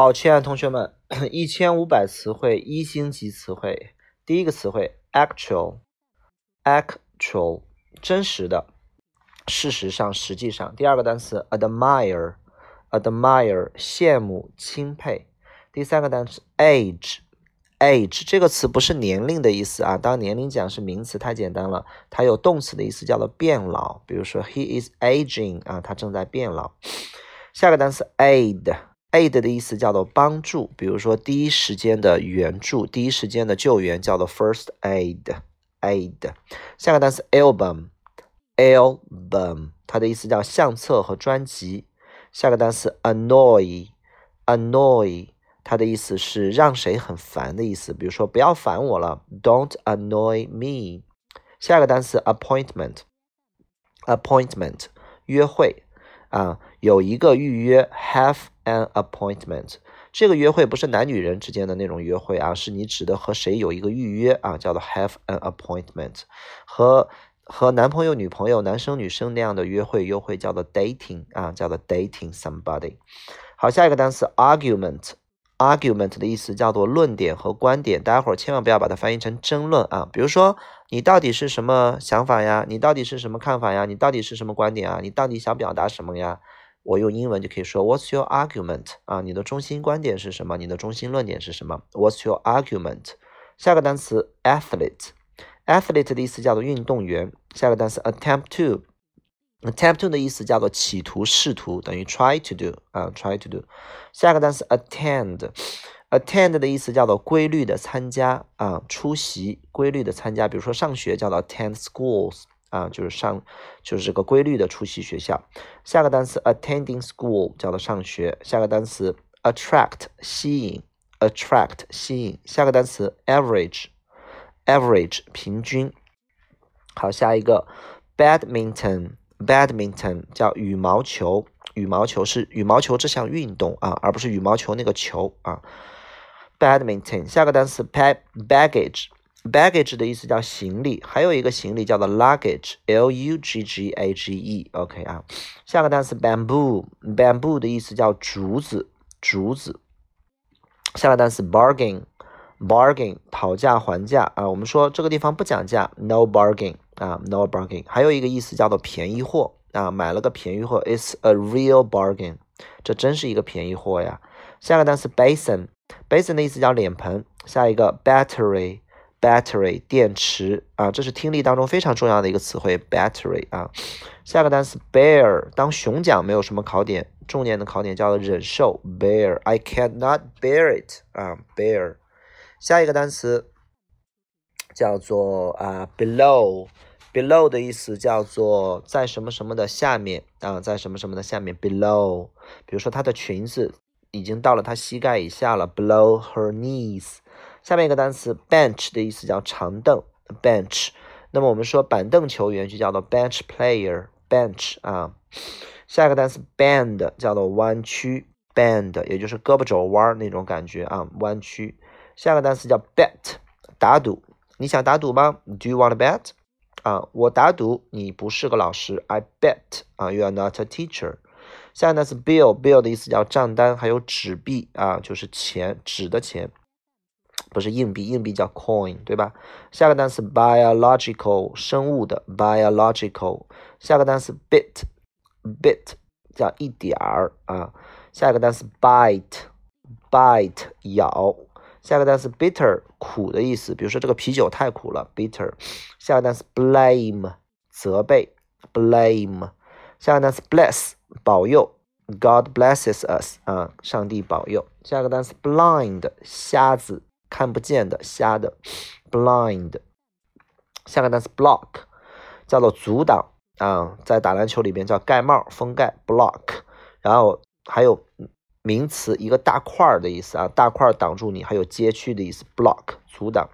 好，亲爱的同学们，一千五百词汇一星级词汇，第一个词汇 actual，actual 真实的，事实上，实际上。第二个单词 admire，admire 羡慕钦佩。第三个单词 age，age 这个词不是年龄的意思啊，当年龄讲是名词，太简单了，它有动词的意思，叫做变老。比如说 he is aging 啊，他正在变老。下个单词 aid。Aid 的意思叫做帮助，比如说第一时间的援助、第一时间的救援叫做 first aid。aid。下个单词 album，album 它的意思叫相册和专辑。下个单词 annoy，annoy 它的意思是让谁很烦的意思，比如说不要烦我了，don't annoy me。下个单词 appointment，appointment 约会啊，有一个预约 have。An appointment，这个约会不是男女人之间的那种约会啊，是你指的和谁有一个预约啊，叫做 have an appointment。和和男朋友、女朋友、男生、女生那样的约会，约会叫做 dating 啊，叫做 dating somebody。好，下一个单词 argument，argument 的意思叫做论点和观点，大家伙儿千万不要把它翻译成争论啊。比如说，你到底是什么想法呀？你到底是什么看法呀？你到底是什么观点啊？你到底想表达什么呀？我用英文就可以说 What's your argument 啊？你的中心观点是什么？你的中心论点是什么？What's your argument？下个单词 athlete，athlete 的意思叫做运动员。下个单词 attempt to，attempt to 的意思叫做企图、试图，等于 try to do 啊，try to do。下个单词 attend，attend 的意思叫做规律的参加啊，出席，规律的参加。比如说上学叫做 attend schools。啊，就是上，就是这个规律的出席学校。下个单词 attending school 叫做上学。下个单词 attract 吸引，attract 吸引。下个单词 average，average 平均。好，下一个 badminton，badminton 叫羽毛球，羽毛球是羽毛球这项运动啊，而不是羽毛球那个球啊。badminton。下个单词 baggage。Baggage 的意思叫行李，还有一个行李叫做 luggage，L U G G A G E，OK 啊。下个单词 bamboo，bamboo 的意思叫竹子，竹子。下个单词 bargain，bargain 讨价还价啊。我们说这个地方不讲价，no bargain 啊，no bargain。还有一个意思叫做便宜货啊，买了个便宜货，it's a real bargain，这真是一个便宜货呀。下个单词 basin，basin 的意思叫脸盆。下一个 battery。Battery 电池啊，这是听力当中非常重要的一个词汇。battery 啊，下个单词 bear，当熊讲没有什么考点，重点的考点叫做忍受。bear，I cannot bear it 啊，bear。下一个单词叫做啊 below，below 的意思叫做在什么什么的下面啊，在什么什么的下面 below。比如说她的裙子已经到了她膝盖以下了，below her knees。下面一个单词 bench 的意思叫长凳，bench。那么我们说板凳球员就叫做 bench player，bench 啊。下一个单词 bend 叫做弯曲，bend 也就是胳膊肘弯那种感觉啊，弯曲。下个单词叫 bet，打赌。你想打赌吗？Do you want to bet？啊，我打赌你不是个老师，I bet 啊，you are not a teacher。下个单词 bill，bill 的意思叫账单，还有纸币啊，就是钱，纸的钱。不是硬币，硬币叫 coin，对吧？下个单词 biological，生物的 biological。下个单词 bit，bit 叫一点儿啊。下个单词 bite，bite 咬。下个单词 bitter，苦的意思，比如说这个啤酒太苦了，bitter。下个单词 blame，责备，blame。下个单词 bless，保佑，God blesses us 啊，上帝保佑。下个单词 blind，瞎子。看不见的，瞎的，blind。下个单词 block，叫做阻挡啊，在打篮球里边叫盖帽、封盖，block。然后还有名词一个大块儿的意思啊，大块挡住你，还有街区的意思，block 阻挡。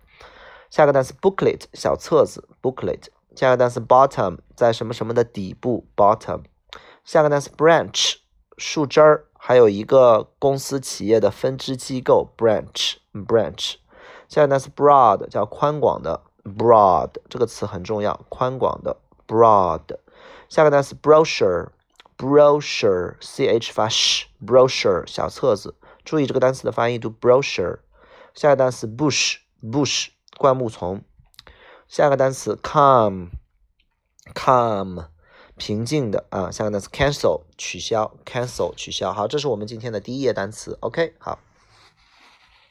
下个单词 booklet，小册子，booklet。下个单词 bottom，在什么什么的底部，bottom。下个单词 branch，树枝儿。还有一个公司企业的分支机构 branch branch，下个单词 broad 叫宽广的 broad 这个词很重要，宽广的 broad。下个单词 brochure brochure ch 发 sh brochure 小册子注意这个单词的发音，读 brochure。下个单词 bush，bush，灌木丛。下个单词 calm，calm，平静的啊。下个单词 cancel，取消，cancel，取消。好，这是我们今天的第一页单词。OK，好。